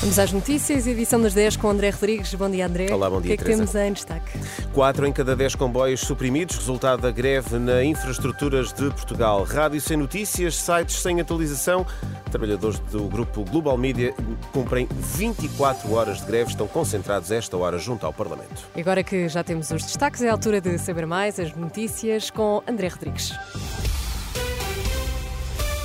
Vamos às notícias, edição das 10 com André Rodrigues. Bom dia, André. Olá, bom dia, O que é que Teresa. temos em destaque? Quatro em cada dez comboios suprimidos, resultado da greve na infraestruturas de Portugal. Rádio sem notícias, sites sem atualização. Trabalhadores do grupo Global Media cumprem 24 horas de greve, estão concentrados esta hora junto ao Parlamento. E agora que já temos os destaques, é a altura de saber mais as notícias com André Rodrigues.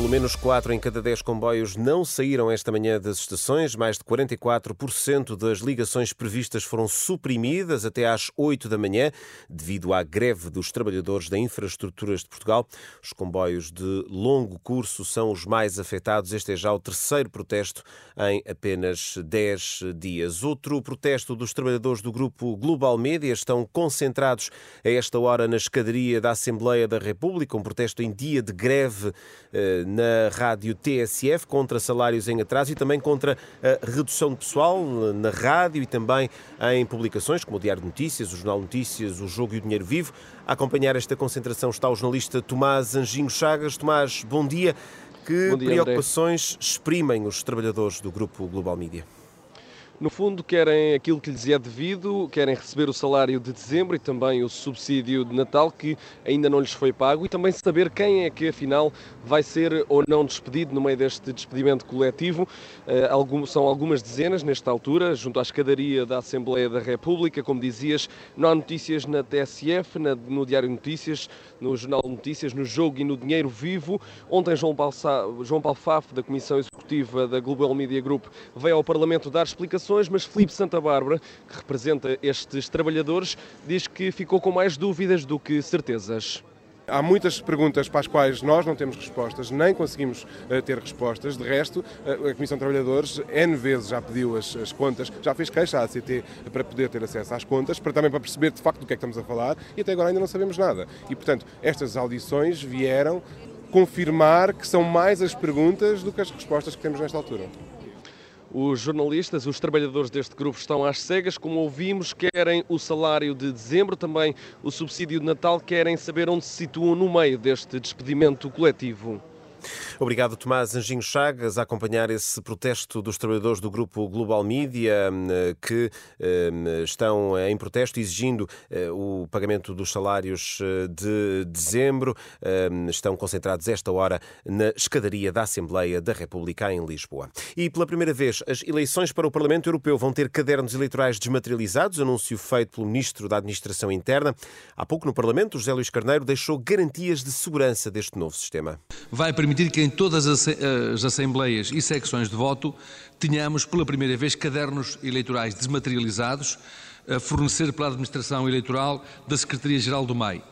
Pelo menos 4 em cada 10 comboios não saíram esta manhã das estações. Mais de 44% das ligações previstas foram suprimidas até às 8 da manhã, devido à greve dos trabalhadores da Infraestruturas de Portugal. Os comboios de longo curso são os mais afetados. Este é já o terceiro protesto em apenas 10 dias. Outro protesto dos trabalhadores do grupo Global Media estão concentrados a esta hora na escadaria da Assembleia da República, um protesto em dia de greve eh, na rádio TSF contra salários em atraso e também contra a redução de pessoal na rádio e também em publicações como o Diário de Notícias, o Jornal Notícias, o Jogo e o Dinheiro Vivo. A acompanhar esta concentração está o jornalista Tomás Anjinho Chagas. Tomás, bom dia. Que Bom dia, preocupações exprimem os trabalhadores do grupo Global Media? No fundo, querem aquilo que lhes é devido, querem receber o salário de dezembro e também o subsídio de Natal que ainda não lhes foi pago e também saber quem é que afinal vai ser ou não despedido no meio deste despedimento coletivo. Eh, São algumas dezenas nesta altura, junto à escadaria da Assembleia da República. Como dizias, não há notícias na TSF, no Diário Notícias, no Jornal de Notícias, no Jogo e no Dinheiro Vivo. Ontem, João Paulo, João Paulo da Comissão Executiva da Global Media Group, veio ao Parlamento dar explicações, mas Filipe Santa Bárbara, que representa estes trabalhadores, diz que ficou com mais dúvidas do que certezas. Há muitas perguntas para as quais nós não temos respostas, nem conseguimos eh, ter respostas. De resto, eh, a Comissão de Trabalhadores N vezes já pediu as, as contas, já fez queixa à ACT para poder ter acesso às contas, para também para perceber de facto do que é que estamos a falar e até agora ainda não sabemos nada. E, portanto, estas audições vieram confirmar que são mais as perguntas do que as respostas que temos nesta altura. Os jornalistas, os trabalhadores deste grupo estão às cegas, como ouvimos, querem o salário de dezembro, também o subsídio de Natal, querem saber onde se situam no meio deste despedimento coletivo. Obrigado, Tomás Anjinho Chagas, a acompanhar esse protesto dos trabalhadores do grupo Global Media eh, que eh, estão em protesto exigindo eh, o pagamento dos salários de dezembro. Estão concentrados esta hora na escadaria da Assembleia da República em Lisboa. E pela primeira vez, as eleições para o Parlamento Europeu vão ter cadernos eleitorais desmaterializados, anúncio feito pelo Ministro da Administração Interna. Há pouco no Parlamento, José Luís Carneiro deixou garantias de segurança deste novo sistema. vai que em todas as assembleias e secções de voto tenhamos pela primeira vez cadernos eleitorais desmaterializados a fornecer pela Administração Eleitoral da Secretaria-Geral do MAI.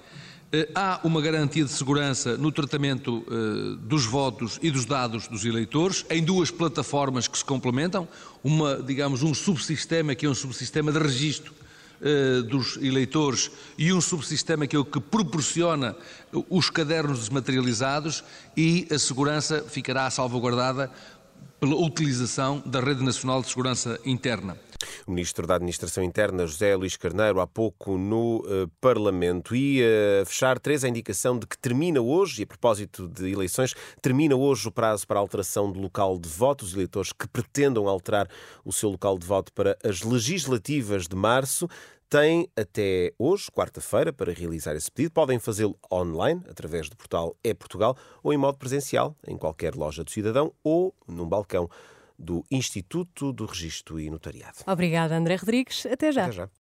Eh, Há uma garantia de segurança no tratamento eh, dos votos e dos dados dos eleitores em duas plataformas que se complementam, uma, digamos, um subsistema que é um subsistema de registro eh, dos eleitores e um subsistema que é o que proporciona os cadernos desmaterializados e a segurança ficará salvaguardada pela utilização da Rede Nacional de Segurança Interna. O Ministro da Administração Interna, José Luís Carneiro, há pouco no eh, Parlamento. E a fechar, três, a indicação de que termina hoje, e a propósito de eleições, termina hoje o prazo para a alteração do local de voto. Os eleitores que pretendam alterar o seu local de voto para as legislativas de março têm até hoje, quarta-feira, para realizar esse pedido. Podem fazê-lo online, através do portal É-Portugal, ou em modo presencial, em qualquer loja do cidadão ou num balcão do Instituto do Registro e Notariado. Obrigada, André Rodrigues. Até já. Até já.